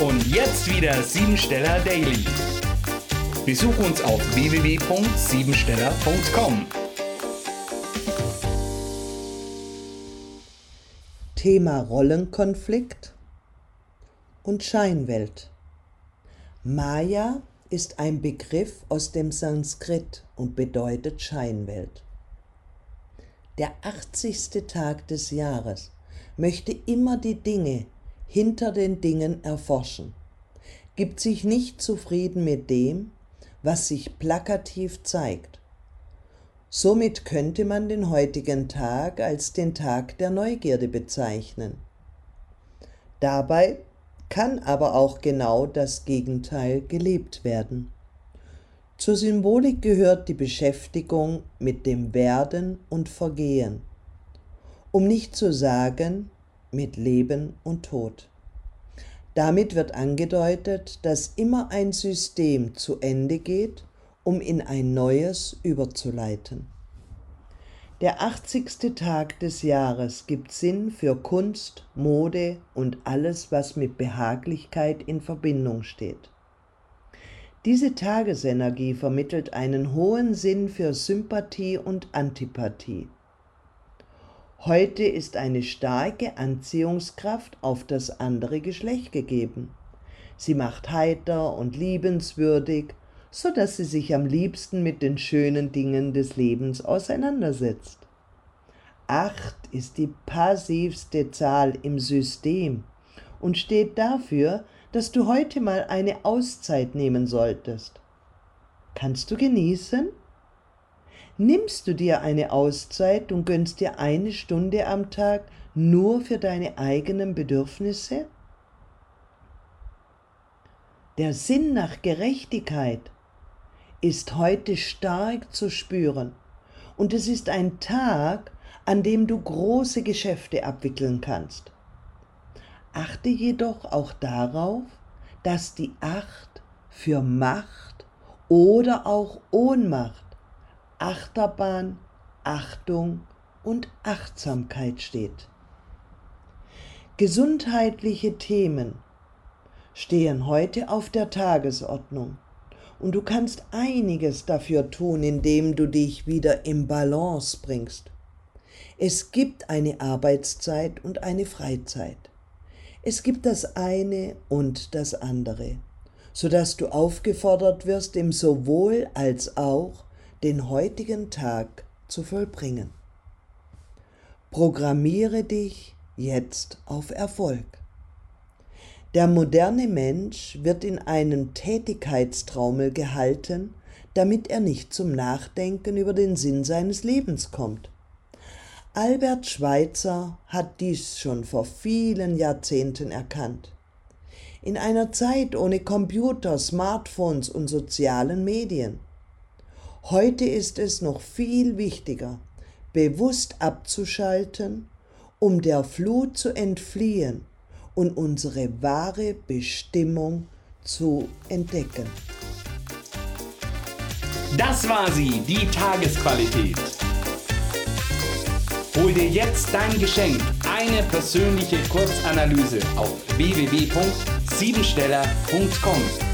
Und jetzt wieder Siebensteller Daily. Besuch uns auf www.siebensteller.com. Thema Rollenkonflikt und Scheinwelt. Maya ist ein Begriff aus dem Sanskrit und bedeutet Scheinwelt. Der 80. Tag des Jahres möchte immer die Dinge hinter den Dingen erforschen, gibt sich nicht zufrieden mit dem, was sich plakativ zeigt. Somit könnte man den heutigen Tag als den Tag der Neugierde bezeichnen. Dabei kann aber auch genau das Gegenteil gelebt werden. Zur Symbolik gehört die Beschäftigung mit dem Werden und Vergehen, um nicht zu sagen mit Leben und Tod. Damit wird angedeutet, dass immer ein System zu Ende geht, um in ein neues überzuleiten. Der 80. Tag des Jahres gibt Sinn für Kunst, Mode und alles, was mit Behaglichkeit in Verbindung steht. Diese Tagesenergie vermittelt einen hohen Sinn für Sympathie und Antipathie. Heute ist eine starke Anziehungskraft auf das andere Geschlecht gegeben. Sie macht heiter und liebenswürdig, so dass sie sich am liebsten mit den schönen Dingen des Lebens auseinandersetzt. Acht ist die passivste Zahl im System und steht dafür, dass du heute mal eine Auszeit nehmen solltest. Kannst du genießen? Nimmst du dir eine Auszeit und gönnst dir eine Stunde am Tag nur für deine eigenen Bedürfnisse? Der Sinn nach Gerechtigkeit ist heute stark zu spüren und es ist ein Tag, an dem du große Geschäfte abwickeln kannst. Achte jedoch auch darauf, dass die Acht für Macht oder auch Ohnmacht, Achterbahn, Achtung und Achtsamkeit steht. Gesundheitliche Themen stehen heute auf der Tagesordnung und du kannst einiges dafür tun, indem du dich wieder im Balance bringst. Es gibt eine Arbeitszeit und eine Freizeit. Es gibt das eine und das andere, sodass du aufgefordert wirst, im sowohl als auch den heutigen Tag zu vollbringen. Programmiere dich jetzt auf Erfolg. Der moderne Mensch wird in einem Tätigkeitstraumel gehalten, damit er nicht zum Nachdenken über den Sinn seines Lebens kommt. Albert Schweitzer hat dies schon vor vielen Jahrzehnten erkannt. In einer Zeit ohne Computer, Smartphones und sozialen Medien. Heute ist es noch viel wichtiger, bewusst abzuschalten, um der Flut zu entfliehen und unsere wahre Bestimmung zu entdecken. Das war sie, die Tagesqualität. Hol dir jetzt dein Geschenk, eine persönliche Kurzanalyse auf www.siebensteller.com.